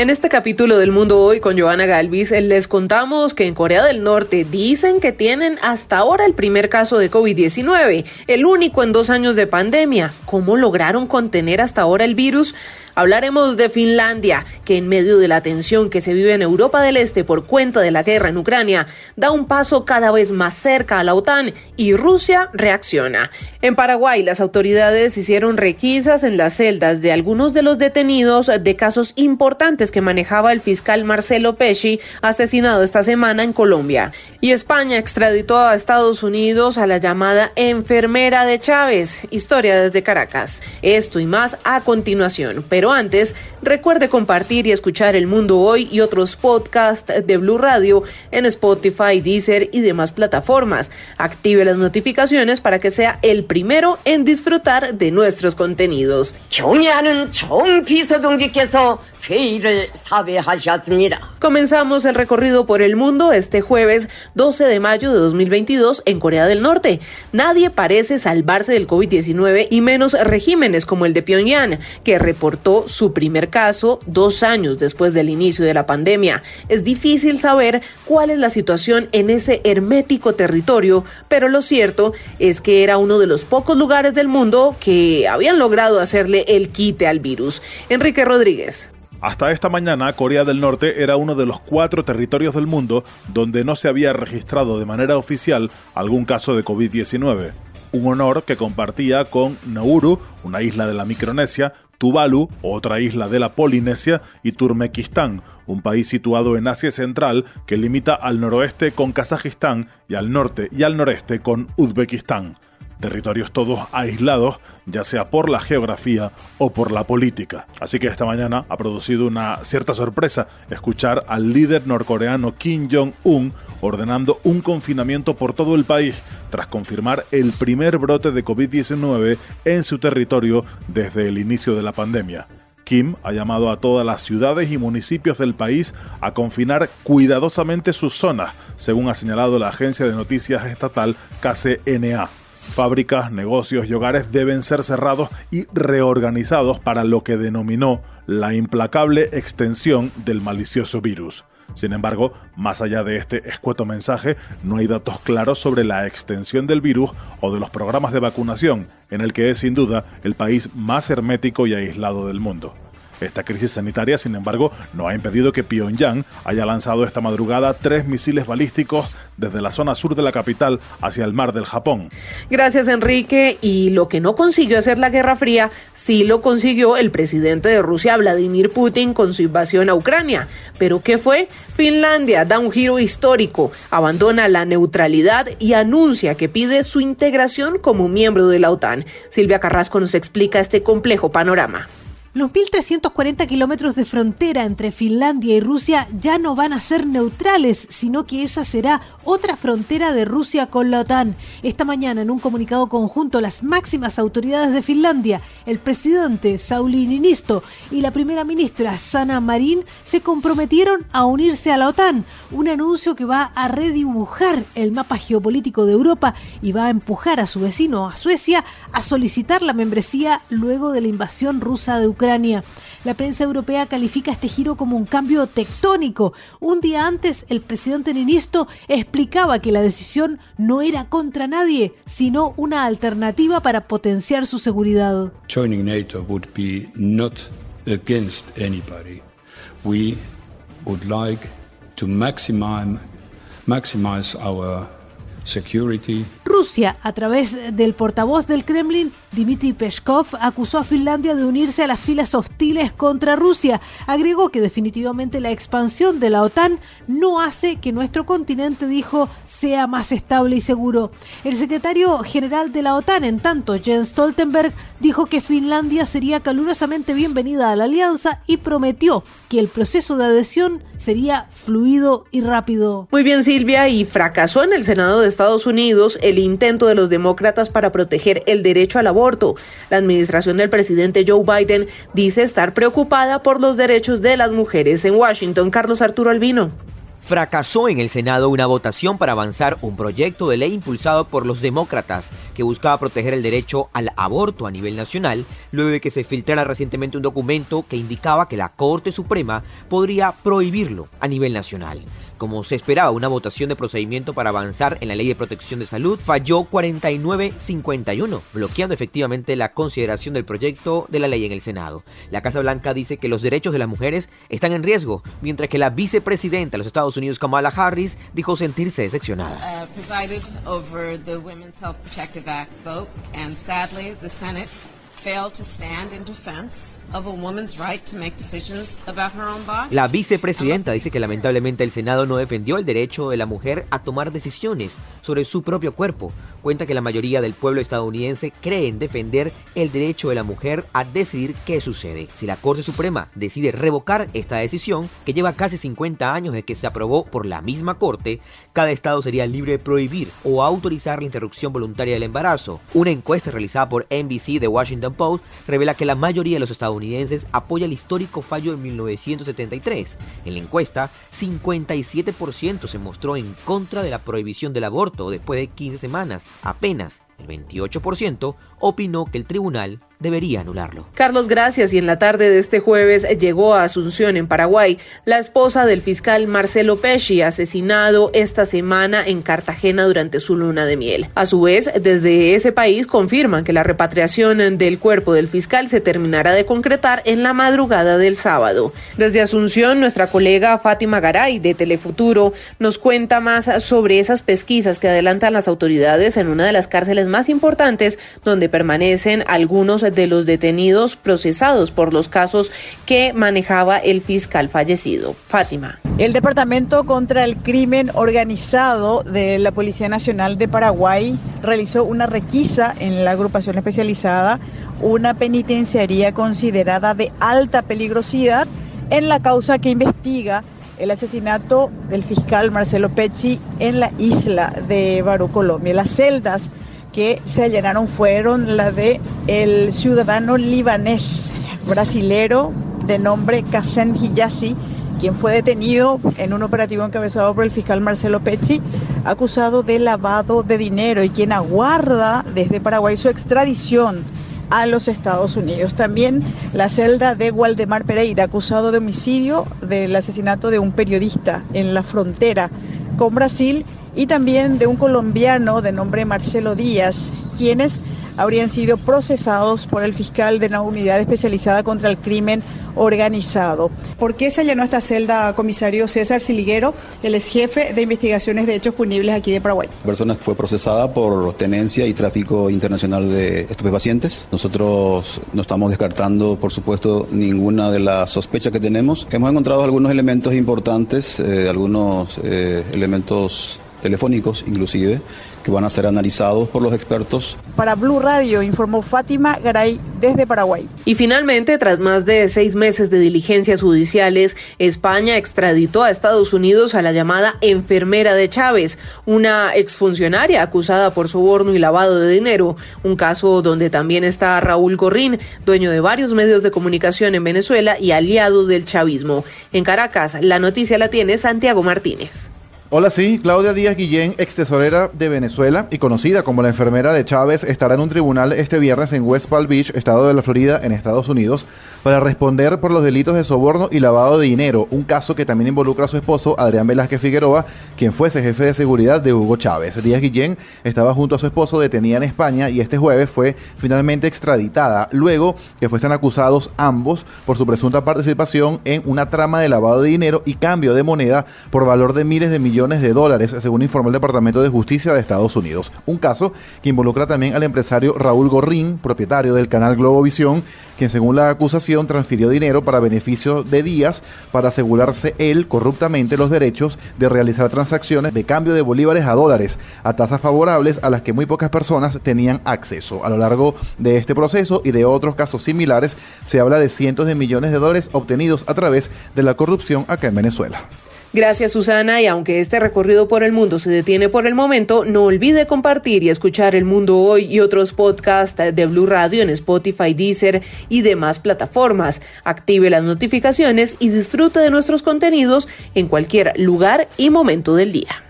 En este capítulo del Mundo Hoy con Joana Galvis les contamos que en Corea del Norte dicen que tienen hasta ahora el primer caso de COVID-19, el único en dos años de pandemia. ¿Cómo lograron contener hasta ahora el virus? Hablaremos de Finlandia, que en medio de la tensión que se vive en Europa del Este por cuenta de la guerra en Ucrania, da un paso cada vez más cerca a la OTAN y Rusia reacciona. En Paraguay, las autoridades hicieron requisas en las celdas de algunos de los detenidos de casos importantes que manejaba el fiscal Marcelo Pesci, asesinado esta semana en Colombia. Y España extraditó a Estados Unidos a la llamada enfermera de Chávez. Historia desde Caracas. Esto y más a continuación. Antes, recuerde compartir y escuchar El Mundo Hoy y otros podcasts de Blue Radio en Spotify, Deezer y demás plataformas. Active las notificaciones para que sea el primero en disfrutar de nuestros contenidos. Comenzamos el recorrido por el mundo este jueves 12 de mayo de 2022 en Corea del Norte. Nadie parece salvarse del COVID-19 y menos regímenes como el de Pyongyang, que reportó su primer caso dos años después del inicio de la pandemia. Es difícil saber cuál es la situación en ese hermético territorio, pero lo cierto es que era uno de los pocos lugares del mundo que habían logrado hacerle el quite al virus. Enrique Rodríguez. Hasta esta mañana, Corea del Norte era uno de los cuatro territorios del mundo donde no se había registrado de manera oficial algún caso de COVID-19. Un honor que compartía con Nauru, una isla de la Micronesia, Tuvalu, otra isla de la Polinesia, y Turmequistán, un país situado en Asia Central que limita al noroeste con Kazajistán y al norte y al noreste con Uzbekistán territorios todos aislados, ya sea por la geografía o por la política. Así que esta mañana ha producido una cierta sorpresa escuchar al líder norcoreano Kim Jong-un ordenando un confinamiento por todo el país tras confirmar el primer brote de COVID-19 en su territorio desde el inicio de la pandemia. Kim ha llamado a todas las ciudades y municipios del país a confinar cuidadosamente sus zonas, según ha señalado la agencia de noticias estatal KCNA. Fábricas, negocios y hogares deben ser cerrados y reorganizados para lo que denominó la implacable extensión del malicioso virus. Sin embargo, más allá de este escueto mensaje, no hay datos claros sobre la extensión del virus o de los programas de vacunación, en el que es sin duda el país más hermético y aislado del mundo. Esta crisis sanitaria, sin embargo, no ha impedido que Pyongyang haya lanzado esta madrugada tres misiles balísticos desde la zona sur de la capital hacia el mar del Japón. Gracias, Enrique. Y lo que no consiguió hacer la Guerra Fría, sí lo consiguió el presidente de Rusia, Vladimir Putin, con su invasión a Ucrania. ¿Pero qué fue? Finlandia da un giro histórico, abandona la neutralidad y anuncia que pide su integración como miembro de la OTAN. Silvia Carrasco nos explica este complejo panorama. Los 1.340 kilómetros de frontera entre Finlandia y Rusia ya no van a ser neutrales, sino que esa será otra frontera de Rusia con la OTAN. Esta mañana, en un comunicado conjunto, las máximas autoridades de Finlandia, el presidente Sauli Niinisto y la primera ministra Sanna Marin se comprometieron a unirse a la OTAN, un anuncio que va a redibujar el mapa geopolítico de Europa y va a empujar a su vecino, a Suecia, a solicitar la membresía luego de la invasión rusa de Ucrania. La prensa europea califica este giro como un cambio tectónico. Un día antes, el presidente Ninisto explicaba que la decisión no era contra nadie, sino una alternativa para potenciar su seguridad. Rusia, a través del portavoz del Kremlin, Dmitry Peskov, acusó a Finlandia de unirse a las filas hostiles contra Rusia. Agregó que definitivamente la expansión de la OTAN no hace que nuestro continente, dijo, sea más estable y seguro. El secretario general de la OTAN, en tanto, Jens Stoltenberg, dijo que Finlandia sería calurosamente bienvenida a la alianza y prometió que el proceso de adhesión sería fluido y rápido. Muy bien, Silvia, y fracasó en el Senado de Estados Unidos el intento de los demócratas para proteger el derecho al aborto. La administración del presidente Joe Biden dice estar preocupada por los derechos de las mujeres en Washington. Carlos Arturo Albino. fracasó en el Senado una votación para avanzar un proyecto de ley impulsado por los demócratas que buscaba proteger el derecho al aborto a nivel nacional, luego de que se filtrara recientemente un documento que indicaba que la Corte Suprema podría prohibirlo a nivel nacional. Como se esperaba, una votación de procedimiento para avanzar en la ley de protección de salud falló 49-51, bloqueando efectivamente la consideración del proyecto de la ley en el Senado. La Casa Blanca dice que los derechos de las mujeres están en riesgo, mientras que la vicepresidenta de los Estados Unidos, Kamala Harris, dijo sentirse decepcionada. La vicepresidenta dice que lamentablemente el Senado no defendió el derecho de la mujer a tomar decisiones sobre su propio cuerpo. Cuenta que la mayoría del pueblo estadounidense cree en defender el derecho de la mujer a decidir qué sucede. Si la Corte Suprema decide revocar esta decisión, que lleva casi 50 años de que se aprobó por la misma Corte, cada estado sería libre de prohibir o autorizar la interrupción voluntaria del embarazo. Una encuesta realizada por NBC de Washington Post revela que la mayoría de los estadounidenses apoya el histórico fallo de 1973. En la encuesta, 57% se mostró en contra de la prohibición del aborto después de 15 semanas. Apenas el 28% opinó que el tribunal debería anularlo. Carlos, gracias. Y en la tarde de este jueves llegó a Asunción, en Paraguay, la esposa del fiscal Marcelo Pesci, asesinado esta semana en Cartagena durante su luna de miel. A su vez, desde ese país confirman que la repatriación del cuerpo del fiscal se terminará de concretar en la madrugada del sábado. Desde Asunción, nuestra colega Fátima Garay de Telefuturo nos cuenta más sobre esas pesquisas que adelantan las autoridades en una de las cárceles más importantes donde permanecen algunos de los detenidos procesados por los casos que manejaba el fiscal fallecido. Fátima. El Departamento contra el Crimen Organizado de la Policía Nacional de Paraguay realizó una requisa en la agrupación especializada, una penitenciaría considerada de alta peligrosidad en la causa que investiga el asesinato del fiscal Marcelo Pecci en la isla de Barú, Colombia. Las celdas que se allanaron fueron la de el ciudadano libanés brasilero de nombre Kassem Hijazi, quien fue detenido en un operativo encabezado por el fiscal Marcelo Pecci, acusado de lavado de dinero y quien aguarda desde Paraguay su extradición a los Estados Unidos. También la celda de Waldemar Pereira, acusado de homicidio del asesinato de un periodista en la frontera con Brasil y también de un colombiano de nombre Marcelo Díaz, quienes habrían sido procesados por el fiscal de la unidad especializada contra el crimen organizado. ¿Por qué se allanó esta celda, comisario César Siliguero, el ex jefe de investigaciones de hechos punibles aquí de Paraguay? La persona fue procesada por tenencia y tráfico internacional de estupefacientes. Nosotros no estamos descartando, por supuesto, ninguna de las sospechas que tenemos. Hemos encontrado algunos elementos importantes, eh, algunos eh, elementos telefónicos inclusive, que van a ser analizados por los expertos. Para Blue Radio informó Fátima Garay desde Paraguay. Y finalmente, tras más de seis meses de diligencias judiciales, España extraditó a Estados Unidos a la llamada enfermera de Chávez, una exfuncionaria acusada por soborno y lavado de dinero, un caso donde también está Raúl Gorrín, dueño de varios medios de comunicación en Venezuela y aliado del chavismo. En Caracas, la noticia la tiene Santiago Martínez. Hola, sí, Claudia Díaz Guillén, ex tesorera de Venezuela y conocida como la enfermera de Chávez, estará en un tribunal este viernes en West Palm Beach, estado de la Florida, en Estados Unidos, para responder por los delitos de soborno y lavado de dinero, un caso que también involucra a su esposo, Adrián Velázquez Figueroa, quien fuese jefe de seguridad de Hugo Chávez. Díaz Guillén estaba junto a su esposo detenida en España y este jueves fue finalmente extraditada, luego que fuesen acusados ambos por su presunta participación en una trama de lavado de dinero y cambio de moneda por valor de miles de de dólares, según informó el Departamento de Justicia de Estados Unidos. Un caso que involucra también al empresario Raúl Gorrín, propietario del canal Globovisión, quien según la acusación transfirió dinero para beneficio de Díaz para asegurarse él corruptamente los derechos de realizar transacciones de cambio de bolívares a dólares a tasas favorables a las que muy pocas personas tenían acceso. A lo largo de este proceso y de otros casos similares se habla de cientos de millones de dólares obtenidos a través de la corrupción acá en Venezuela. Gracias Susana y aunque este recorrido por el mundo se detiene por el momento, no olvide compartir y escuchar El Mundo Hoy y otros podcasts de Blue Radio en Spotify, Deezer y demás plataformas. Active las notificaciones y disfrute de nuestros contenidos en cualquier lugar y momento del día.